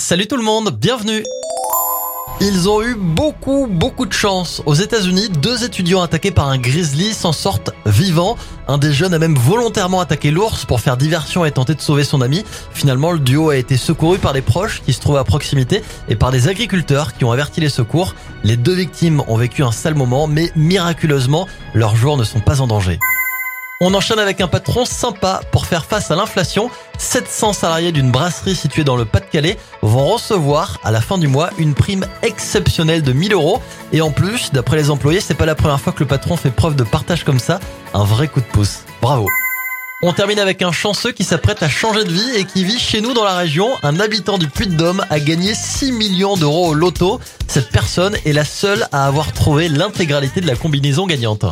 Salut tout le monde, bienvenue ils ont eu beaucoup, beaucoup de chance. Aux États-Unis, deux étudiants attaqués par un grizzly s'en sortent vivants. Un des jeunes a même volontairement attaqué l'ours pour faire diversion et tenter de sauver son ami. Finalement, le duo a été secouru par des proches qui se trouvaient à proximité et par des agriculteurs qui ont averti les secours. Les deux victimes ont vécu un sale moment, mais miraculeusement, leurs jours ne sont pas en danger. On enchaîne avec un patron sympa pour faire face à l'inflation. 700 salariés d'une brasserie située dans le Pas-de-Calais vont recevoir à la fin du mois une prime exceptionnelle de 1000 euros. Et en plus, d'après les employés, c'est pas la première fois que le patron fait preuve de partage comme ça. Un vrai coup de pouce. Bravo. On termine avec un chanceux qui s'apprête à changer de vie et qui vit chez nous dans la région. Un habitant du Puy-de-Dôme a gagné 6 millions d'euros au loto. Cette personne est la seule à avoir trouvé l'intégralité de la combinaison gagnante.